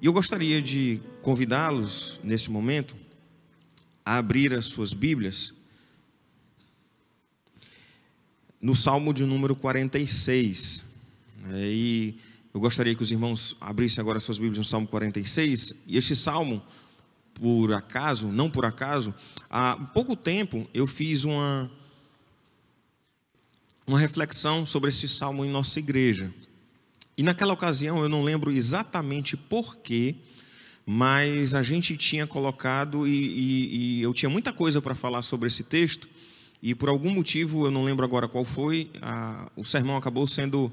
E eu gostaria de convidá-los, nesse momento, a abrir as suas Bíblias no Salmo de número 46. Né? E eu gostaria que os irmãos abrissem agora suas Bíblias no Salmo 46. E este salmo, por acaso, não por acaso, há pouco tempo eu fiz uma, uma reflexão sobre esse salmo em nossa igreja. E naquela ocasião eu não lembro exatamente porquê, mas a gente tinha colocado e, e, e eu tinha muita coisa para falar sobre esse texto e por algum motivo, eu não lembro agora qual foi, a, o sermão acabou sendo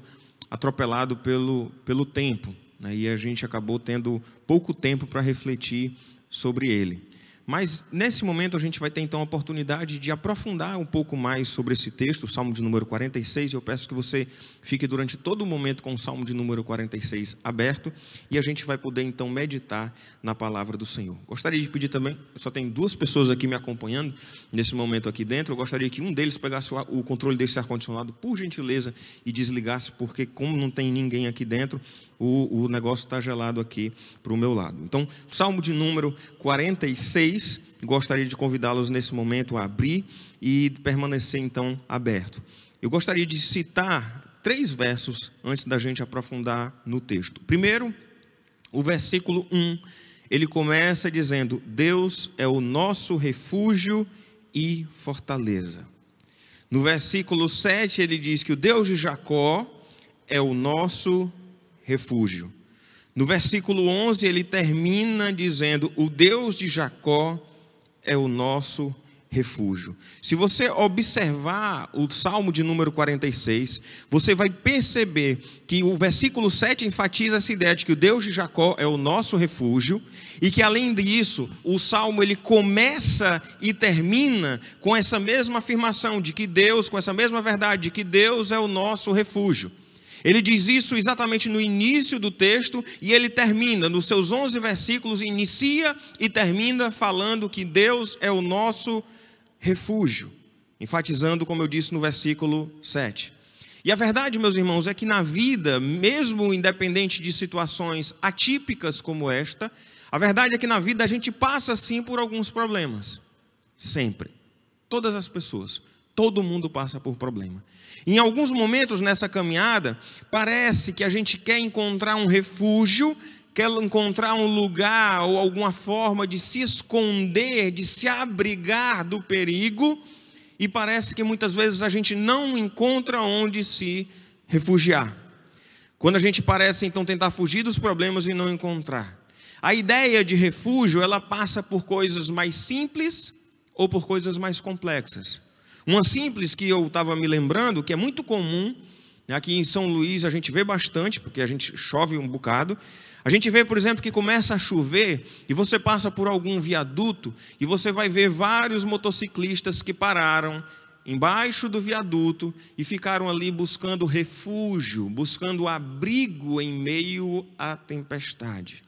atropelado pelo, pelo tempo, né, e a gente acabou tendo pouco tempo para refletir sobre ele. Mas nesse momento a gente vai ter então a oportunidade de aprofundar um pouco mais sobre esse texto, o Salmo de número 46. Eu peço que você fique durante todo o momento com o Salmo de número 46 aberto e a gente vai poder então meditar na palavra do Senhor. Gostaria de pedir também, só tem duas pessoas aqui me acompanhando nesse momento aqui dentro. Eu gostaria que um deles pegasse o controle desse ar-condicionado, por gentileza, e desligasse, porque como não tem ninguém aqui dentro, o, o negócio está gelado aqui para o meu lado. Então, Salmo de número 46, gostaria de convidá-los nesse momento a abrir e permanecer então aberto. Eu gostaria de citar três versos antes da gente aprofundar no texto. Primeiro, o versículo 1, ele começa dizendo: Deus é o nosso refúgio e fortaleza. No versículo 7, ele diz que o Deus de Jacó é o nosso refúgio. No versículo 11, ele termina dizendo: O Deus de Jacó é o nosso refúgio. Se você observar o Salmo de número 46, você vai perceber que o versículo 7 enfatiza essa ideia de que o Deus de Jacó é o nosso refúgio e que além disso, o salmo ele começa e termina com essa mesma afirmação de que Deus, com essa mesma verdade de que Deus é o nosso refúgio. Ele diz isso exatamente no início do texto e ele termina, nos seus 11 versículos, inicia e termina falando que Deus é o nosso refúgio, enfatizando, como eu disse no versículo 7. E a verdade, meus irmãos, é que na vida, mesmo independente de situações atípicas como esta, a verdade é que na vida a gente passa sim por alguns problemas. Sempre. Todas as pessoas. Todo mundo passa por problema. Em alguns momentos nessa caminhada, parece que a gente quer encontrar um refúgio, quer encontrar um lugar ou alguma forma de se esconder, de se abrigar do perigo, e parece que muitas vezes a gente não encontra onde se refugiar. Quando a gente parece então tentar fugir dos problemas e não encontrar. A ideia de refúgio, ela passa por coisas mais simples ou por coisas mais complexas. Uma simples que eu estava me lembrando, que é muito comum, né, aqui em São Luís a gente vê bastante, porque a gente chove um bocado. A gente vê, por exemplo, que começa a chover e você passa por algum viaduto e você vai ver vários motociclistas que pararam embaixo do viaduto e ficaram ali buscando refúgio, buscando abrigo em meio à tempestade.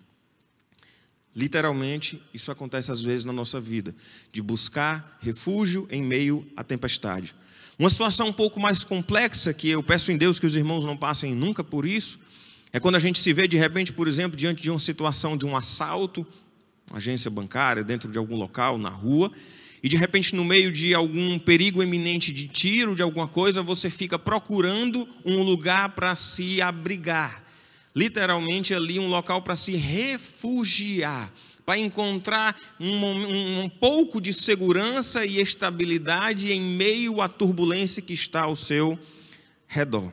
Literalmente, isso acontece às vezes na nossa vida, de buscar refúgio em meio à tempestade. Uma situação um pouco mais complexa, que eu peço em Deus que os irmãos não passem nunca por isso, é quando a gente se vê de repente, por exemplo, diante de uma situação de um assalto, uma agência bancária, dentro de algum local, na rua, e de repente, no meio de algum perigo eminente de tiro, de alguma coisa, você fica procurando um lugar para se abrigar literalmente ali um local para se refugiar, para encontrar um, um, um, pouco de segurança e estabilidade em meio à turbulência que está ao seu redor.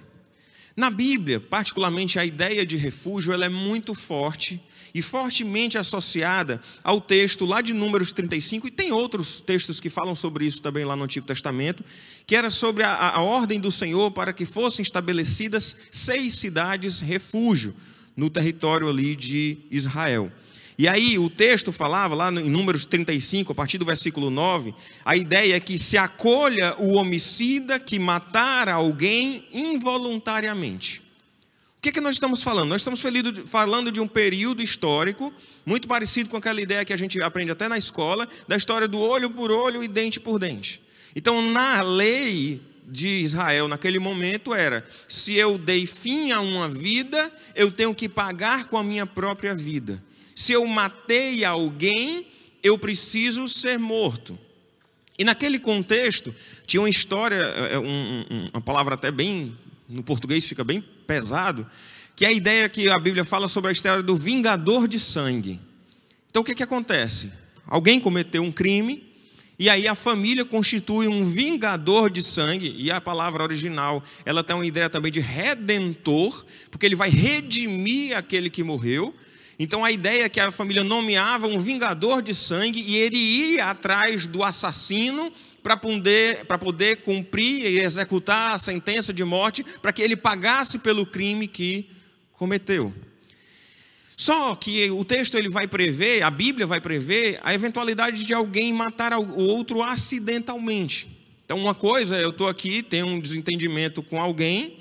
Na Bíblia, particularmente a ideia de refúgio, ela é muito forte e fortemente associada ao texto lá de Números 35, e tem outros textos que falam sobre isso também lá no Antigo Testamento, que era sobre a, a ordem do Senhor para que fossem estabelecidas seis cidades refúgio no território ali de Israel. E aí o texto falava lá em Números 35, a partir do versículo 9, a ideia é que se acolha o homicida que matar alguém involuntariamente. Que, que nós estamos falando? Nós estamos falando de um período histórico muito parecido com aquela ideia que a gente aprende até na escola, da história do olho por olho e dente por dente. Então, na lei de Israel naquele momento era: se eu dei fim a uma vida, eu tenho que pagar com a minha própria vida. Se eu matei alguém, eu preciso ser morto. E naquele contexto, tinha uma história, é, é, um, um, uma palavra até bem, no português fica bem pesado, que é a ideia que a Bíblia fala sobre a história do vingador de sangue. Então o que, que acontece? Alguém cometeu um crime, e aí a família constitui um vingador de sangue, e a palavra original, ela tem uma ideia também de redentor, porque ele vai redimir aquele que morreu. Então a ideia é que a família nomeava um vingador de sangue e ele ia atrás do assassino para poder, poder cumprir e executar a sentença de morte, para que ele pagasse pelo crime que cometeu. Só que o texto ele vai prever, a Bíblia vai prever a eventualidade de alguém matar o outro acidentalmente. Então, uma coisa, eu estou aqui, tenho um desentendimento com alguém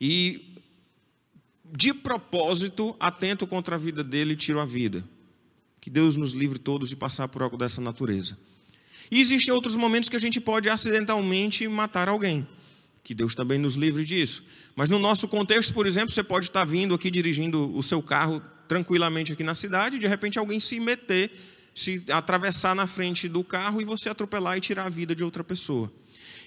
e de propósito, atento contra a vida dele e tiro a vida. Que Deus nos livre todos de passar por algo dessa natureza. E existem outros momentos que a gente pode acidentalmente matar alguém. Que Deus também nos livre disso. Mas no nosso contexto, por exemplo, você pode estar vindo aqui dirigindo o seu carro tranquilamente aqui na cidade, e de repente alguém se meter, se atravessar na frente do carro e você atropelar e tirar a vida de outra pessoa.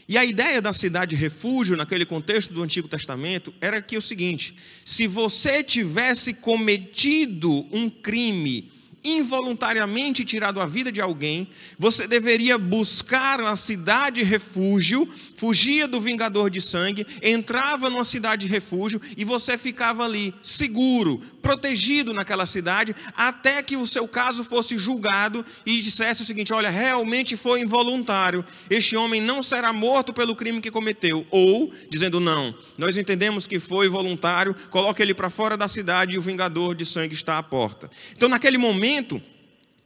E a ideia da cidade refúgio, naquele contexto do Antigo Testamento, era que é o seguinte: se você tivesse cometido um crime involuntariamente tirado a vida de alguém, você deveria buscar uma cidade refúgio, fugia do vingador de sangue, entrava numa cidade refúgio e você ficava ali seguro, protegido naquela cidade, até que o seu caso fosse julgado e dissesse o seguinte: olha, realmente foi involuntário, este homem não será morto pelo crime que cometeu. Ou, dizendo, não, nós entendemos que foi voluntário, coloque ele para fora da cidade e o vingador de sangue está à porta. Então, naquele momento,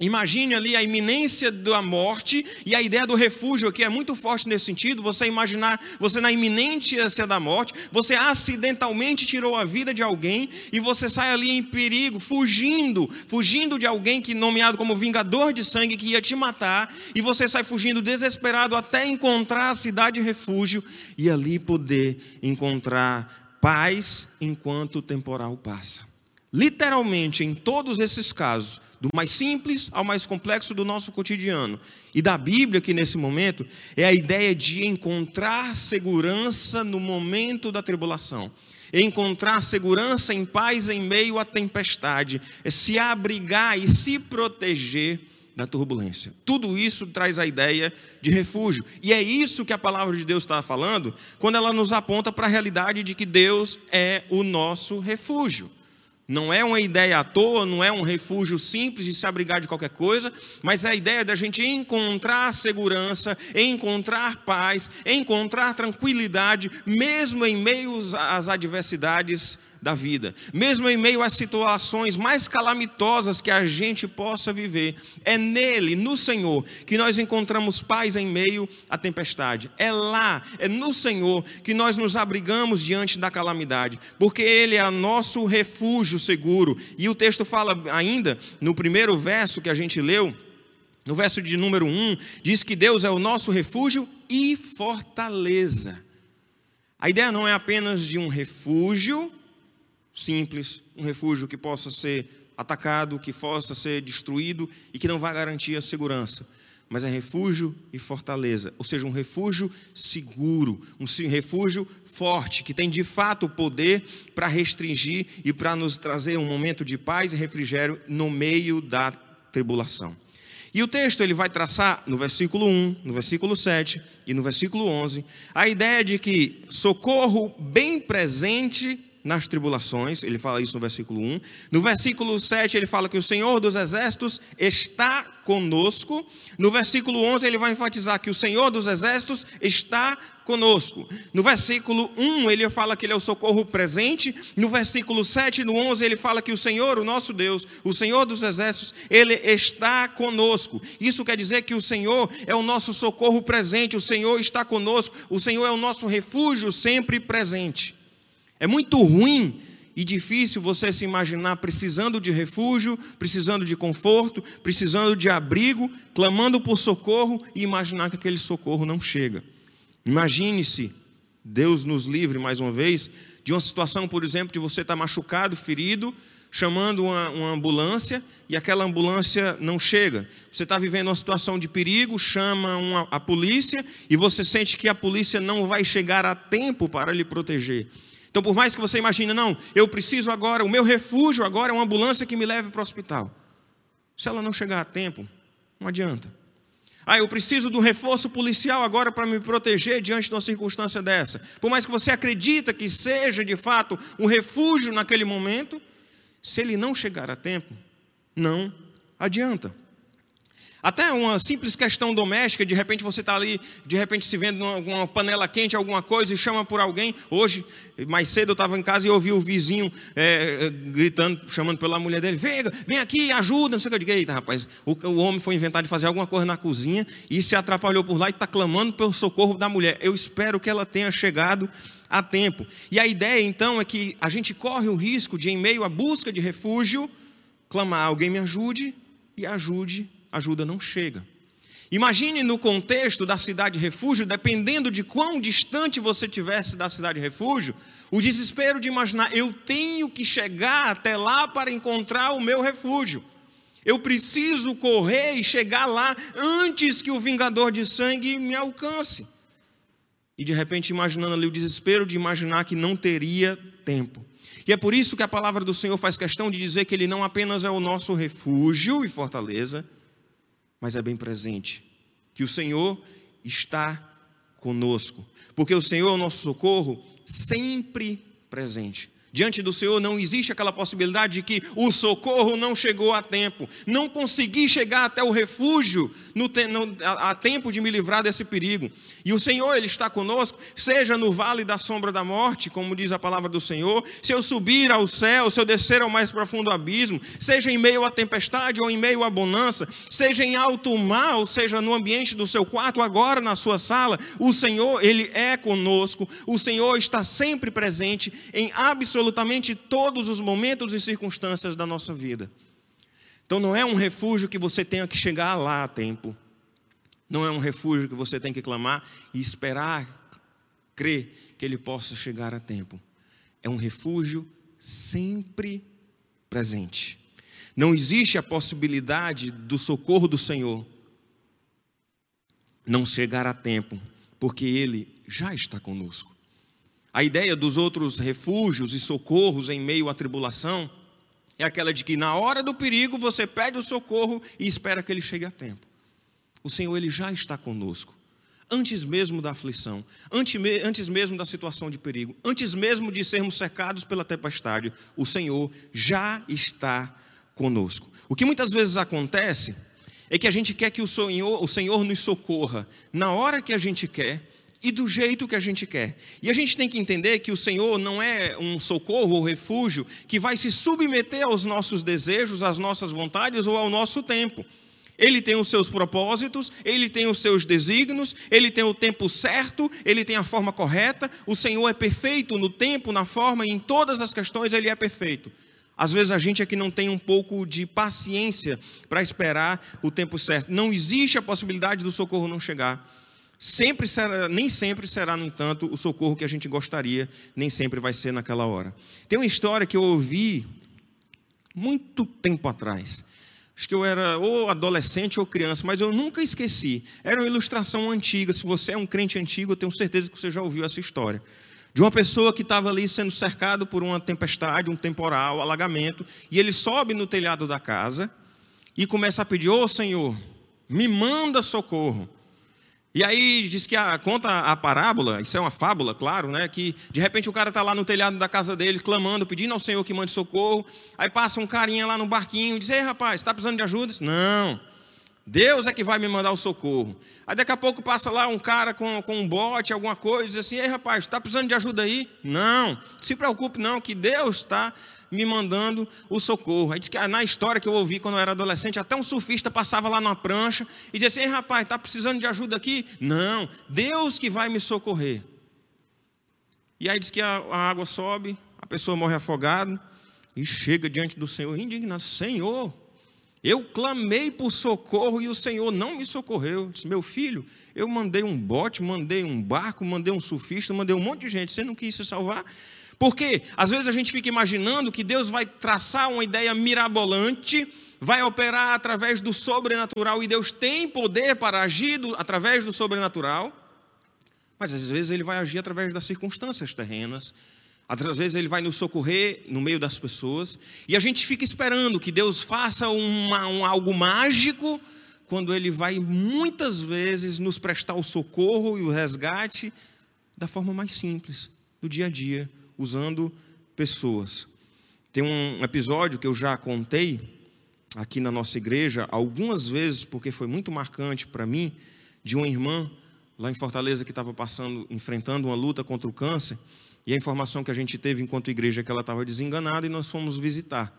Imagine ali a iminência da morte e a ideia do refúgio aqui é muito forte nesse sentido. Você imaginar você na iminência da morte, você acidentalmente tirou a vida de alguém e você sai ali em perigo, fugindo, fugindo de alguém que nomeado como vingador de sangue que ia te matar e você sai fugindo desesperado até encontrar a cidade refúgio e ali poder encontrar paz enquanto o temporal passa. Literalmente em todos esses casos do mais simples ao mais complexo do nosso cotidiano. E da Bíblia, que nesse momento, é a ideia de encontrar segurança no momento da tribulação. Encontrar segurança em paz em meio à tempestade. É se abrigar e se proteger da turbulência. Tudo isso traz a ideia de refúgio. E é isso que a palavra de Deus está falando quando ela nos aponta para a realidade de que Deus é o nosso refúgio. Não é uma ideia à toa, não é um refúgio simples de se abrigar de qualquer coisa, mas é a ideia da gente encontrar segurança, encontrar paz, encontrar tranquilidade, mesmo em meio às adversidades da vida, mesmo em meio às situações mais calamitosas que a gente possa viver, é nele, no Senhor, que nós encontramos paz em meio à tempestade. É lá, é no Senhor que nós nos abrigamos diante da calamidade, porque Ele é o nosso refúgio seguro. E o texto fala ainda, no primeiro verso que a gente leu, no verso de número 1, diz que Deus é o nosso refúgio e fortaleza. A ideia não é apenas de um refúgio simples, um refúgio que possa ser atacado, que possa ser destruído e que não vai garantir a segurança. Mas é refúgio e fortaleza, ou seja, um refúgio seguro, um refúgio forte, que tem de fato o poder para restringir e para nos trazer um momento de paz e refrigério no meio da tribulação. E o texto ele vai traçar no versículo 1, no versículo 7 e no versículo 11 a ideia de que socorro bem presente nas tribulações, ele fala isso no versículo 1. No versículo 7, ele fala que o Senhor dos exércitos está conosco. No versículo 11, ele vai enfatizar que o Senhor dos exércitos está conosco. No versículo 1, ele fala que ele é o socorro presente. No versículo 7 e no 11, ele fala que o Senhor, o nosso Deus, o Senhor dos exércitos, ele está conosco. Isso quer dizer que o Senhor é o nosso socorro presente, o Senhor está conosco, o Senhor é o nosso refúgio sempre presente. É muito ruim e difícil você se imaginar precisando de refúgio, precisando de conforto, precisando de abrigo, clamando por socorro e imaginar que aquele socorro não chega. Imagine-se, Deus nos livre mais uma vez, de uma situação, por exemplo, de você estar machucado, ferido, chamando uma, uma ambulância e aquela ambulância não chega. Você está vivendo uma situação de perigo, chama uma, a polícia e você sente que a polícia não vai chegar a tempo para lhe proteger. Então, por mais que você imagine, não, eu preciso agora, o meu refúgio agora é uma ambulância que me leve para o hospital. Se ela não chegar a tempo, não adianta. Ah, eu preciso um reforço policial agora para me proteger diante de uma circunstância dessa. Por mais que você acredita que seja de fato um refúgio naquele momento, se ele não chegar a tempo, não adianta. Até uma simples questão doméstica, de repente você está ali, de repente se vendo uma panela quente, alguma coisa, e chama por alguém. Hoje, mais cedo, eu estava em casa e ouvi o vizinho é, gritando, chamando pela mulher dele: vem, vem aqui, ajuda. Não sei o que eu digo, eita, rapaz, o, o homem foi inventar de fazer alguma coisa na cozinha e se atrapalhou por lá e está clamando pelo socorro da mulher. Eu espero que ela tenha chegado a tempo. E a ideia então é que a gente corre o risco de, em meio à busca de refúgio, clamar: alguém me ajude e ajude ajuda não chega. Imagine no contexto da cidade refúgio, dependendo de quão distante você tivesse da cidade refúgio, o desespero de imaginar, eu tenho que chegar até lá para encontrar o meu refúgio. Eu preciso correr e chegar lá antes que o vingador de sangue me alcance. E de repente, imaginando ali o desespero de imaginar que não teria tempo. E é por isso que a palavra do Senhor faz questão de dizer que Ele não apenas é o nosso refúgio e fortaleza, mas é bem presente. Que o Senhor está conosco, porque o Senhor é o nosso socorro sempre presente. Diante do Senhor não existe aquela possibilidade de que o socorro não chegou a tempo, não consegui chegar até o refúgio no, no, a, a, tempo de me livrar desse perigo. E o Senhor, Ele está conosco, seja no vale da sombra da morte, como diz a palavra do Senhor, se eu subir ao céu, se eu descer ao mais profundo abismo, seja em meio à tempestade ou em meio à bonança, seja em alto mar, ou seja no ambiente do seu quarto, agora na sua sala, o Senhor, Ele é conosco, o Senhor está sempre presente em absolutamente absolutamente todos os momentos e circunstâncias da nossa vida. Então não é um refúgio que você tenha que chegar lá a tempo. Não é um refúgio que você tem que clamar e esperar, crer que ele possa chegar a tempo. É um refúgio sempre presente. Não existe a possibilidade do socorro do Senhor não chegar a tempo, porque ele já está conosco. A ideia dos outros refúgios e socorros em meio à tribulação é aquela de que na hora do perigo você pede o socorro e espera que ele chegue a tempo. O Senhor ele já está conosco. Antes mesmo da aflição, antes mesmo da situação de perigo, antes mesmo de sermos cercados pela tempestade, o Senhor já está conosco. O que muitas vezes acontece é que a gente quer que o Senhor, o Senhor nos socorra na hora que a gente quer, e do jeito que a gente quer. E a gente tem que entender que o Senhor não é um socorro ou refúgio que vai se submeter aos nossos desejos, às nossas vontades ou ao nosso tempo. Ele tem os seus propósitos, ele tem os seus desígnios, ele tem o tempo certo, ele tem a forma correta. O Senhor é perfeito no tempo, na forma e em todas as questões ele é perfeito. Às vezes a gente é que não tem um pouco de paciência para esperar o tempo certo. Não existe a possibilidade do socorro não chegar. Sempre será, nem sempre será, no entanto, o socorro que a gente gostaria, nem sempre vai ser naquela hora. Tem uma história que eu ouvi muito tempo atrás. Acho que eu era ou adolescente ou criança, mas eu nunca esqueci. Era uma ilustração antiga. Se você é um crente antigo, eu tenho certeza que você já ouviu essa história. De uma pessoa que estava ali sendo cercado por uma tempestade, um temporal, alagamento, e ele sobe no telhado da casa e começa a pedir: Ô oh, Senhor, me manda socorro. E aí diz que a, conta a parábola, isso é uma fábula, claro, né? Que de repente o cara está lá no telhado da casa dele, clamando, pedindo ao Senhor que mande socorro. Aí passa um carinha lá no barquinho e diz: Ei rapaz, está precisando de ajuda? Diz, Não, Deus é que vai me mandar o socorro. Aí daqui a pouco passa lá um cara com, com um bote, alguma coisa, diz assim: Ei rapaz, está precisando de ajuda aí? Não, se preocupe não, que Deus está me mandando o socorro. Aí diz que ah, na história que eu ouvi quando eu era adolescente, até um surfista passava lá na prancha e dizia assim: Ei, rapaz, está precisando de ajuda aqui? Não, Deus que vai me socorrer. E aí diz que a, a água sobe, a pessoa morre afogada e chega diante do Senhor indignado: Senhor, eu clamei por socorro e o Senhor não me socorreu. Disse, meu filho, eu mandei um bote, mandei um barco, mandei um surfista, mandei um monte de gente. Você não quis se salvar? Porque às vezes a gente fica imaginando que Deus vai traçar uma ideia mirabolante, vai operar através do sobrenatural e Deus tem poder para agir do, através do sobrenatural. Mas às vezes ele vai agir através das circunstâncias terrenas, às vezes ele vai nos socorrer no meio das pessoas, e a gente fica esperando que Deus faça uma, um algo mágico, quando ele vai muitas vezes nos prestar o socorro e o resgate da forma mais simples, do dia a dia, usando pessoas. Tem um episódio que eu já contei aqui na nossa igreja algumas vezes, porque foi muito marcante para mim, de uma irmã lá em Fortaleza que estava passando, enfrentando uma luta contra o câncer, e a informação que a gente teve enquanto igreja é que ela estava desenganada e nós fomos visitar.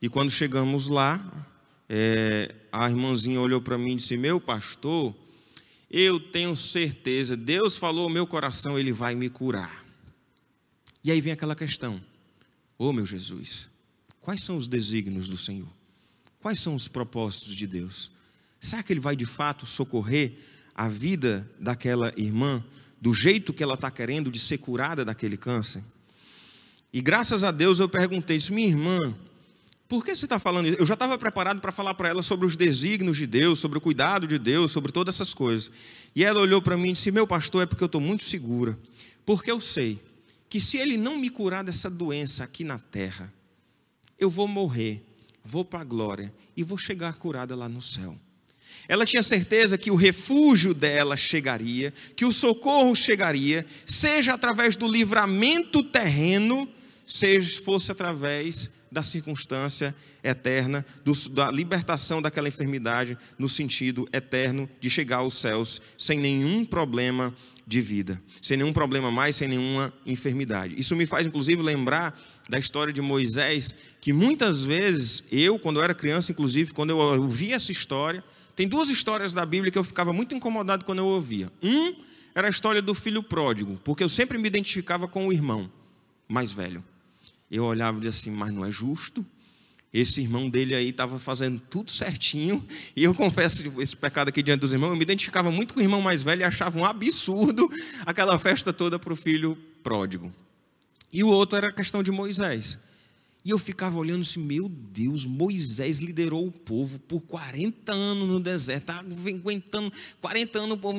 E quando chegamos lá, é, a irmãzinha olhou para mim e disse: Meu pastor, eu tenho certeza, Deus falou ao meu coração, Ele vai me curar. E aí vem aquela questão: Ô oh, meu Jesus, quais são os desígnios do Senhor? Quais são os propósitos de Deus? Será que Ele vai de fato socorrer a vida daquela irmã do jeito que ela está querendo de ser curada daquele câncer. E graças a Deus eu perguntei isso, minha irmã, por que você está falando isso? Eu já estava preparado para falar para ela sobre os desígnios de Deus, sobre o cuidado de Deus, sobre todas essas coisas. E ela olhou para mim e disse: Meu pastor, é porque eu estou muito segura, porque eu sei que se ele não me curar dessa doença aqui na terra, eu vou morrer, vou para a glória e vou chegar curada lá no céu. Ela tinha certeza que o refúgio dela chegaria, que o socorro chegaria, seja através do livramento terreno, seja fosse através da circunstância eterna, do, da libertação daquela enfermidade, no sentido eterno de chegar aos céus sem nenhum problema de vida, sem nenhum problema mais, sem nenhuma enfermidade. Isso me faz, inclusive, lembrar da história de Moisés, que muitas vezes eu, quando eu era criança, inclusive, quando eu ouvi essa história, tem duas histórias da Bíblia que eu ficava muito incomodado quando eu ouvia. Um era a história do filho pródigo, porque eu sempre me identificava com o irmão mais velho. Eu olhava e assim, mas não é justo. Esse irmão dele aí estava fazendo tudo certinho. E eu confesso esse pecado aqui diante dos irmãos. Eu me identificava muito com o irmão mais velho e achava um absurdo aquela festa toda para o filho pródigo. E o outro era a questão de Moisés. E eu ficava olhando assim, meu Deus, Moisés liderou o povo por 40 anos no deserto, estava aguentando 40 anos o povo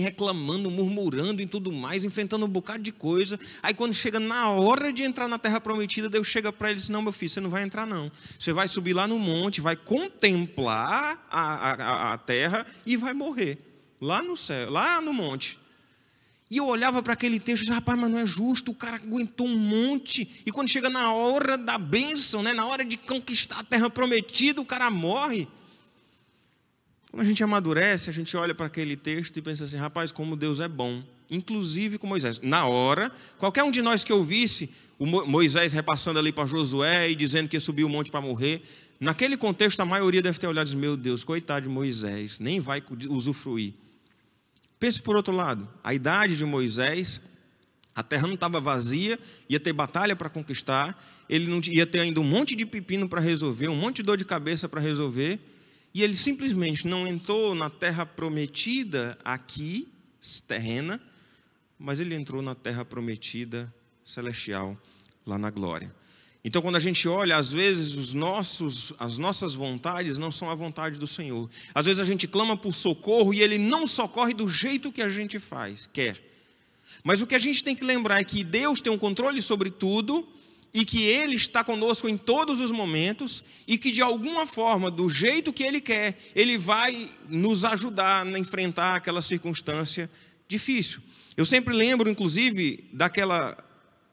reclamando, murmurando e tudo mais, enfrentando um bocado de coisa. Aí quando chega na hora de entrar na terra prometida, Deus chega para ele e diz: Não, meu filho, você não vai entrar, não. Você vai subir lá no monte, vai contemplar a, a, a terra e vai morrer. Lá no céu, lá no monte. E eu olhava para aquele texto e dizia, rapaz, mas não é justo, o cara aguentou um monte, e quando chega na hora da bênção, né, na hora de conquistar a terra prometida, o cara morre. Quando a gente amadurece, a gente olha para aquele texto e pensa assim, rapaz, como Deus é bom, inclusive com Moisés. Na hora, qualquer um de nós que ouvisse o Moisés repassando ali para Josué e dizendo que ia subir o monte para morrer, naquele contexto a maioria deve ter olhado e disse, meu Deus, coitado de Moisés, nem vai usufruir. Pense por outro lado, a idade de Moisés, a terra não estava vazia, ia ter batalha para conquistar, ele não ia ter ainda um monte de pepino para resolver, um monte de dor de cabeça para resolver, e ele simplesmente não entrou na terra prometida aqui, terrena, mas ele entrou na terra prometida celestial, lá na glória. Então, quando a gente olha, às vezes os nossos, as nossas vontades não são a vontade do Senhor. Às vezes a gente clama por socorro e Ele não socorre do jeito que a gente faz, quer. Mas o que a gente tem que lembrar é que Deus tem um controle sobre tudo e que Ele está conosco em todos os momentos e que de alguma forma, do jeito que Ele quer, Ele vai nos ajudar a enfrentar aquela circunstância difícil. Eu sempre lembro, inclusive, daquela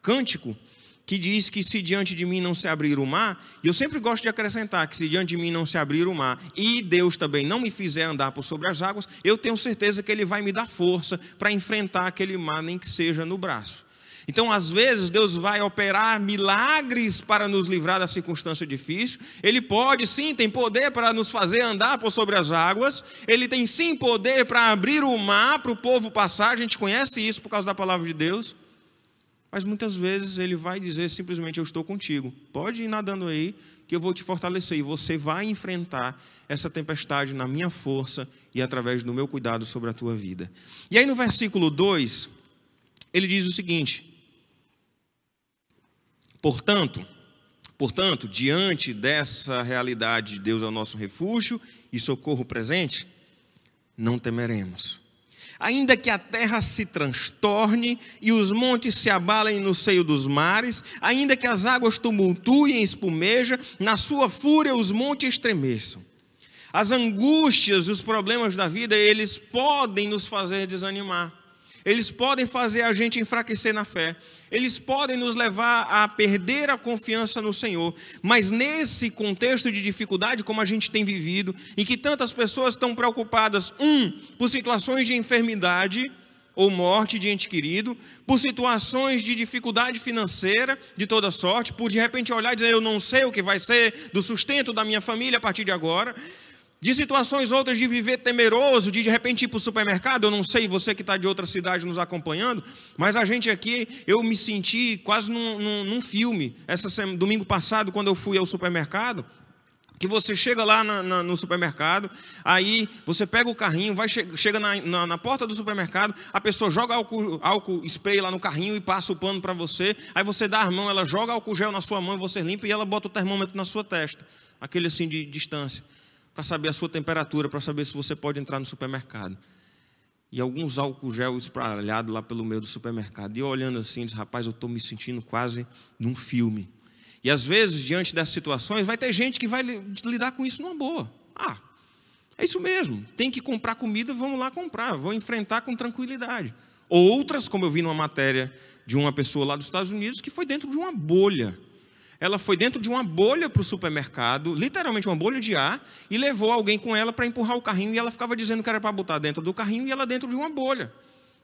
cântico que diz que se diante de mim não se abrir o mar, e eu sempre gosto de acrescentar que se diante de mim não se abrir o mar, e Deus também não me fizer andar por sobre as águas, eu tenho certeza que Ele vai me dar força para enfrentar aquele mar, nem que seja no braço. Então, às vezes, Deus vai operar milagres para nos livrar da circunstância difícil. Ele pode, sim, tem poder para nos fazer andar por sobre as águas. Ele tem, sim, poder para abrir o mar para o povo passar. A gente conhece isso por causa da palavra de Deus. Mas muitas vezes ele vai dizer simplesmente: Eu estou contigo, pode ir nadando aí, que eu vou te fortalecer. E você vai enfrentar essa tempestade na minha força e através do meu cuidado sobre a tua vida. E aí no versículo 2, ele diz o seguinte: Portanto, portanto, diante dessa realidade, Deus é o nosso refúgio e socorro presente, não temeremos. Ainda que a terra se transtorne e os montes se abalem no seio dos mares, ainda que as águas tumultuem e espumeja, na sua fúria os montes estremeçam. As angústias, os problemas da vida, eles podem nos fazer desanimar. Eles podem fazer a gente enfraquecer na fé. Eles podem nos levar a perder a confiança no Senhor. Mas nesse contexto de dificuldade, como a gente tem vivido, em que tantas pessoas estão preocupadas, um, por situações de enfermidade ou morte de ente querido, por situações de dificuldade financeira de toda sorte, por de repente olhar e dizer: Eu não sei o que vai ser do sustento da minha família a partir de agora de situações outras de viver temeroso, de de repente ir para o supermercado. Eu não sei você que está de outra cidade nos acompanhando, mas a gente aqui, eu me senti quase num, num, num filme. Essa semana, domingo passado, quando eu fui ao supermercado, que você chega lá na, na, no supermercado, aí você pega o carrinho, vai chega na, na, na, porta do supermercado, a pessoa joga álcool, álcool spray lá no carrinho e passa o pano para você, aí você dá a mão, ela joga álcool gel na sua mão e você limpa e ela bota o termômetro na sua testa, aquele assim de distância para saber a sua temperatura, para saber se você pode entrar no supermercado. E alguns álcool gel espalhados lá pelo meio do supermercado. E eu olhando assim, disse, rapaz, eu estou me sentindo quase num filme. E às vezes, diante dessas situações, vai ter gente que vai lidar com isso numa boa. Ah, é isso mesmo. Tem que comprar comida, vamos lá comprar. Vou enfrentar com tranquilidade. Outras, como eu vi numa matéria de uma pessoa lá dos Estados Unidos, que foi dentro de uma bolha ela foi dentro de uma bolha para o supermercado, literalmente uma bolha de ar, e levou alguém com ela para empurrar o carrinho, e ela ficava dizendo que era para botar dentro do carrinho, e ela dentro de uma bolha.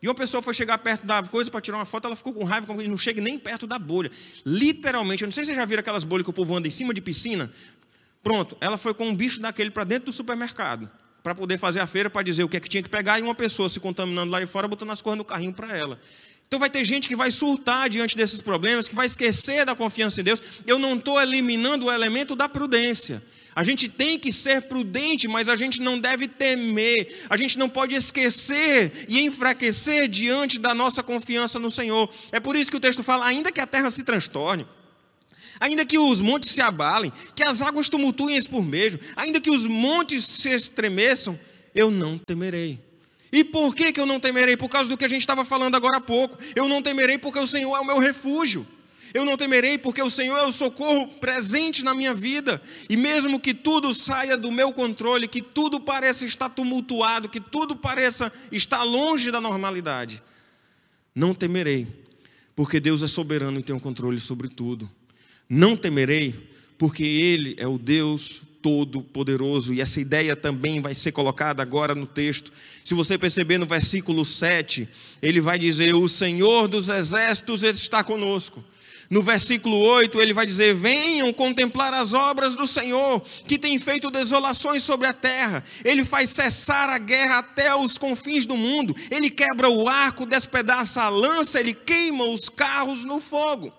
E uma pessoa foi chegar perto da coisa para tirar uma foto, ela ficou com raiva, como não chega nem perto da bolha. Literalmente, eu não sei se vocês já viram aquelas bolhas que o povo anda em cima de piscina. Pronto, ela foi com um bicho daquele para dentro do supermercado, para poder fazer a feira, para dizer o que é que tinha que pegar, e uma pessoa se contaminando lá de fora, botando as coisas no carrinho para ela. Então vai ter gente que vai surtar diante desses problemas, que vai esquecer da confiança em Deus. Eu não estou eliminando o elemento da prudência. A gente tem que ser prudente, mas a gente não deve temer. A gente não pode esquecer e enfraquecer diante da nossa confiança no Senhor. É por isso que o texto fala: ainda que a terra se transtorne, ainda que os montes se abalem, que as águas tumultuem por meio, ainda que os montes se estremeçam, eu não temerei. E por que, que eu não temerei? Por causa do que a gente estava falando agora há pouco. Eu não temerei porque o Senhor é o meu refúgio. Eu não temerei porque o Senhor é o socorro presente na minha vida. E mesmo que tudo saia do meu controle, que tudo pareça estar tumultuado, que tudo pareça estar longe da normalidade, não temerei, porque Deus é soberano e tem o um controle sobre tudo. Não temerei, porque Ele é o Deus Todo-Poderoso, e essa ideia também vai ser colocada agora no texto. Se você perceber no versículo 7, ele vai dizer: O Senhor dos exércitos está conosco. No versículo 8, ele vai dizer: Venham contemplar as obras do Senhor, que tem feito desolações sobre a terra. Ele faz cessar a guerra até os confins do mundo. Ele quebra o arco, despedaça a lança, ele queima os carros no fogo.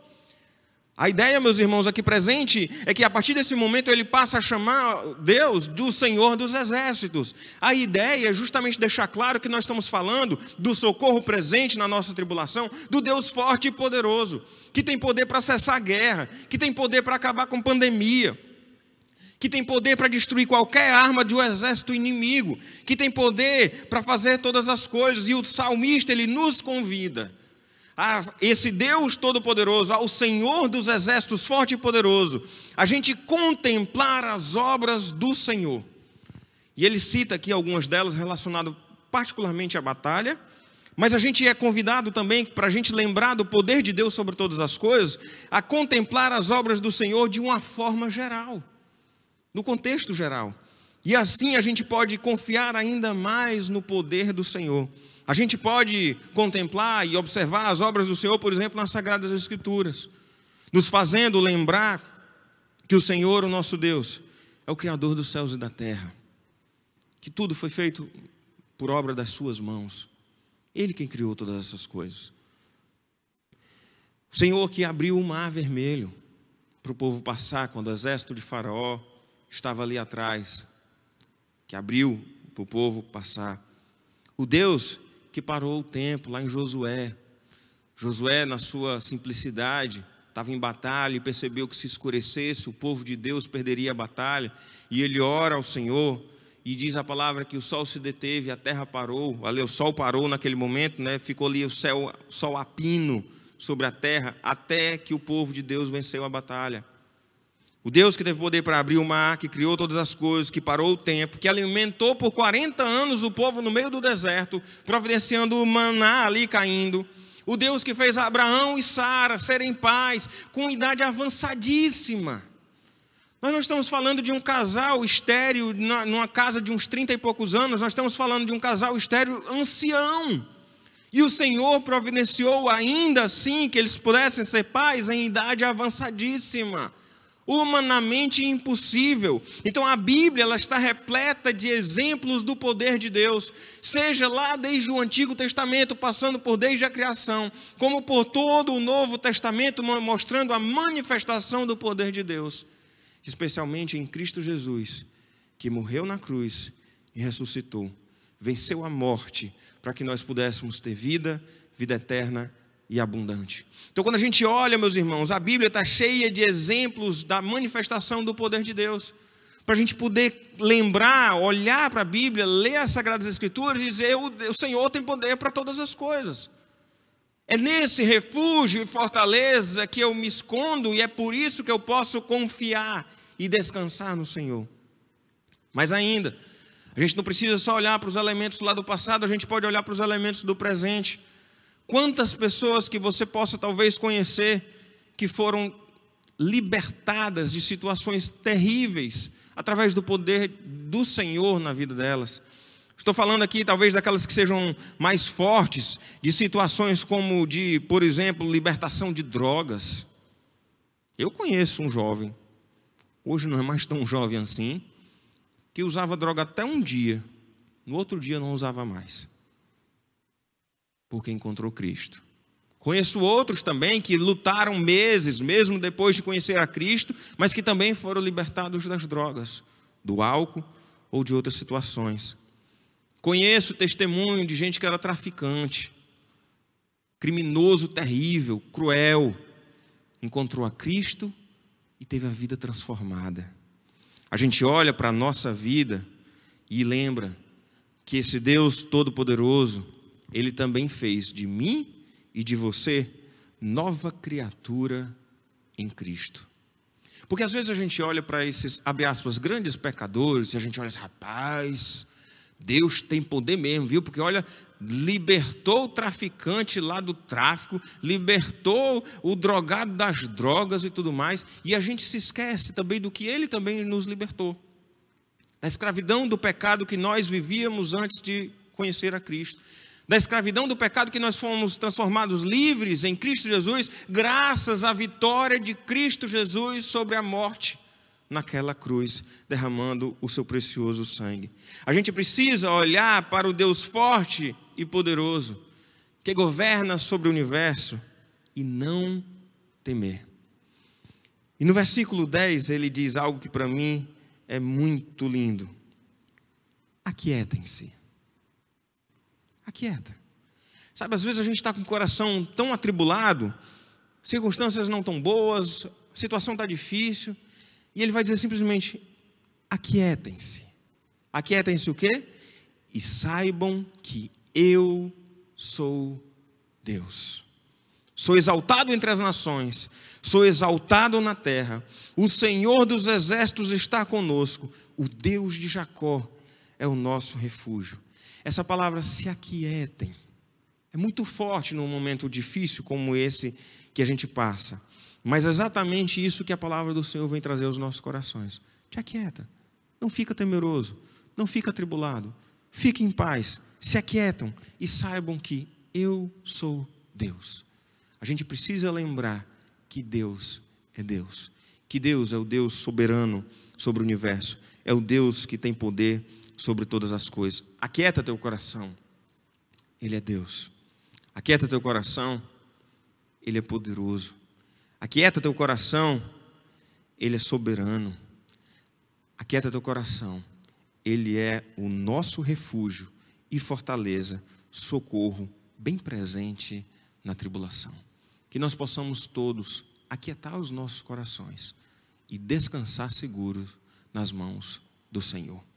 A ideia, meus irmãos, aqui presente é que a partir desse momento ele passa a chamar Deus do Senhor dos Exércitos. A ideia é justamente deixar claro que nós estamos falando do socorro presente na nossa tribulação, do Deus forte e poderoso, que tem poder para cessar a guerra, que tem poder para acabar com pandemia, que tem poder para destruir qualquer arma de um exército inimigo, que tem poder para fazer todas as coisas. E o salmista ele nos convida a esse Deus Todo-Poderoso, ao Senhor dos Exércitos, forte e poderoso, a gente contemplar as obras do Senhor. E ele cita aqui algumas delas relacionadas particularmente à batalha, mas a gente é convidado também, para a gente lembrar do poder de Deus sobre todas as coisas, a contemplar as obras do Senhor de uma forma geral, no contexto geral. E assim a gente pode confiar ainda mais no poder do Senhor. A gente pode contemplar e observar as obras do Senhor, por exemplo, nas Sagradas Escrituras, nos fazendo lembrar que o Senhor, o nosso Deus, é o Criador dos céus e da terra, que tudo foi feito por obra das Suas mãos, Ele quem criou todas essas coisas. O Senhor que abriu o mar vermelho para o povo passar quando o exército de Faraó estava ali atrás, que abriu para o povo passar. O Deus que parou o tempo lá em Josué. Josué, na sua simplicidade, estava em batalha e percebeu que se escurecesse, o povo de Deus perderia a batalha, e ele ora ao Senhor e diz a palavra que o sol se deteve, a terra parou, ali o sol parou naquele momento, né? Ficou ali o céu, sol a pino sobre a terra, até que o povo de Deus venceu a batalha. O Deus que teve poder para abrir o mar, que criou todas as coisas, que parou o tempo, que alimentou por 40 anos o povo no meio do deserto, providenciando o maná ali caindo. O Deus que fez Abraão e Sara serem pais com idade avançadíssima. Nós não estamos falando de um casal estéreo numa casa de uns 30 e poucos anos, nós estamos falando de um casal estéreo ancião. E o Senhor providenciou ainda assim que eles pudessem ser pais em idade avançadíssima humanamente impossível. Então a Bíblia ela está repleta de exemplos do poder de Deus, seja lá desde o Antigo Testamento, passando por desde a criação, como por todo o Novo Testamento, mostrando a manifestação do poder de Deus, especialmente em Cristo Jesus, que morreu na cruz e ressuscitou, venceu a morte para que nós pudéssemos ter vida, vida eterna e abundante. Então, quando a gente olha, meus irmãos, a Bíblia está cheia de exemplos da manifestação do poder de Deus. Para a gente poder lembrar, olhar para a Bíblia, ler as Sagradas Escrituras e dizer: o, Senhor tem poder para todas as coisas. É nesse refúgio e fortaleza que eu me escondo e é por isso que eu posso confiar e descansar no Senhor. Mas ainda, a gente não precisa só olhar para os elementos lá do passado, a gente pode olhar para os elementos do presente. Quantas pessoas que você possa talvez conhecer que foram libertadas de situações terríveis através do poder do Senhor na vida delas. Estou falando aqui talvez daquelas que sejam mais fortes, de situações como de, por exemplo, libertação de drogas. Eu conheço um jovem, hoje não é mais tão jovem assim, que usava droga até um dia, no outro dia não usava mais porque encontrou Cristo. Conheço outros também que lutaram meses, mesmo depois de conhecer a Cristo, mas que também foram libertados das drogas, do álcool ou de outras situações. Conheço testemunho de gente que era traficante, criminoso terrível, cruel, encontrou a Cristo e teve a vida transformada. A gente olha para a nossa vida e lembra que esse Deus Todo-Poderoso, ele também fez de mim e de você nova criatura em Cristo. Porque às vezes a gente olha para esses, abre aspas, grandes pecadores, e a gente olha assim, rapaz, Deus tem poder mesmo, viu? Porque olha, libertou o traficante lá do tráfico, libertou o drogado das drogas e tudo mais, e a gente se esquece também do que ele também nos libertou. Da escravidão do pecado que nós vivíamos antes de conhecer a Cristo da escravidão do pecado que nós fomos transformados livres em Cristo Jesus, graças à vitória de Cristo Jesus sobre a morte naquela cruz, derramando o seu precioso sangue. A gente precisa olhar para o Deus forte e poderoso, que governa sobre o universo, e não temer. E no versículo 10 ele diz algo que para mim é muito lindo: aquietem-se aquieta. Sabe, às vezes a gente está com o coração tão atribulado, circunstâncias não tão boas, situação está difícil, e ele vai dizer simplesmente: aquietem-se. Aquietem-se o quê? E saibam que eu sou Deus. Sou exaltado entre as nações, sou exaltado na terra. O Senhor dos exércitos está conosco, o Deus de Jacó é o nosso refúgio. Essa palavra se aquietem é muito forte num momento difícil como esse que a gente passa. Mas é exatamente isso que a palavra do Senhor vem trazer aos nossos corações. Te aquieta. Não fica temeroso. Não fica atribulado. Fique em paz. Se aquietam e saibam que eu sou Deus. A gente precisa lembrar que Deus é Deus. Que Deus é o Deus soberano sobre o universo. É o Deus que tem poder sobre todas as coisas. Aquieta teu coração, Ele é Deus. Aquieta teu coração, Ele é poderoso. Aquieta teu coração, Ele é soberano. Aquieta teu coração, Ele é o nosso refúgio e fortaleza, socorro bem presente na tribulação. Que nós possamos todos aquietar os nossos corações e descansar seguros nas mãos do Senhor.